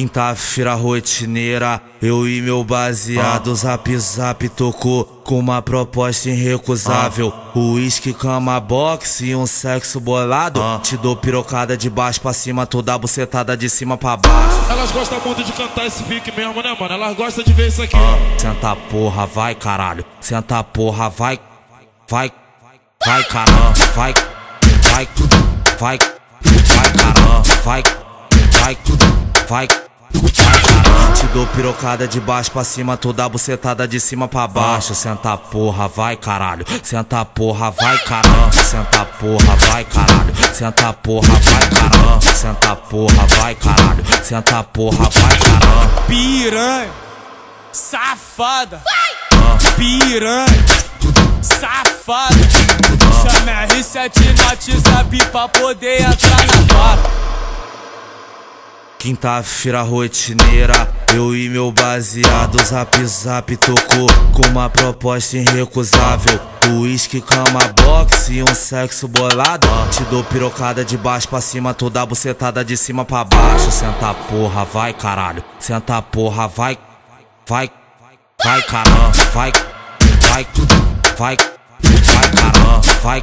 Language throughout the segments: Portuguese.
Quinta-feira rotineira, eu e meu baseado, zap zap tocou com uma proposta irrecusável. Uísque, cama, boxe e um sexo bolado. Te dou pirocada de baixo pra cima, toda bucetada de cima pra baixo. Elas gostam muito de cantar esse pique mesmo, né, mano? Elas gostam de ver isso aqui. Senta porra, vai caralho. Senta porra, vai. Vai. Vai caramba, vai. Vai. Vai. Vai caramba, vai. Vai. Vai. Dou pirocada de baixo pra cima, toda bucetada de cima pra baixo. Senta porra, vai caralho. Senta porra, vai caramba. Senta porra, vai caralho. Senta porra, vai caramba. Senta porra, vai caralho. Senta porra, vai caramba. Piranha, safada, piranha, safada. Chama R7 no WhatsApp pra poder entrar na vara. Quinta-feira rotineira, eu e meu baseado Zap zap tocou com uma proposta irrecusável. Uísque, cama, boxe e um sexo bolado. Te dou pirocada de baixo pra cima, toda bucetada de cima pra baixo. Senta porra, vai caralho, senta porra, vai, vai, vai caramba, vai, vai, vai, vai caramba, vai,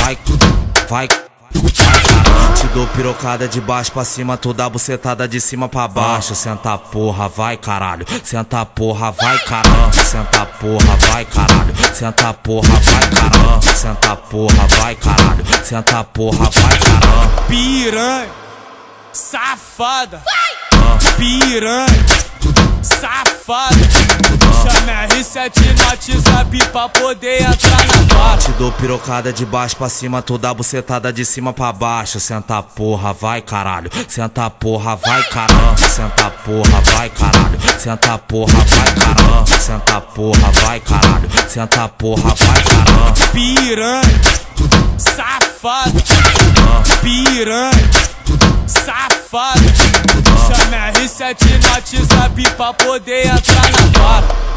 vai, vai, vai te dou pirocada de baixo pra cima, toda bucetada de cima pra baixo. Senta porra, vai caralho. Senta porra, vai caramba. Senta porra, vai caralho. Senta porra, vai caramba. Senta porra, vai caralho. Senta porra, vai caramba. Piranha, safada, piranha, safada. Chama R7 no WhatsApp pra poder entrar na vara. Te dou pirocada de baixo pra cima, toda bucetada de cima pra baixo. Senta porra, vai caralho. Senta porra, vai caramba. Senta porra, vai caralho. Senta porra, vai caramba. Senta porra, vai caralho. Senta porra, vai caramba. Piranha, safada, piranha, safada. Chama R7 no WhatsApp pra poder entrar na vara.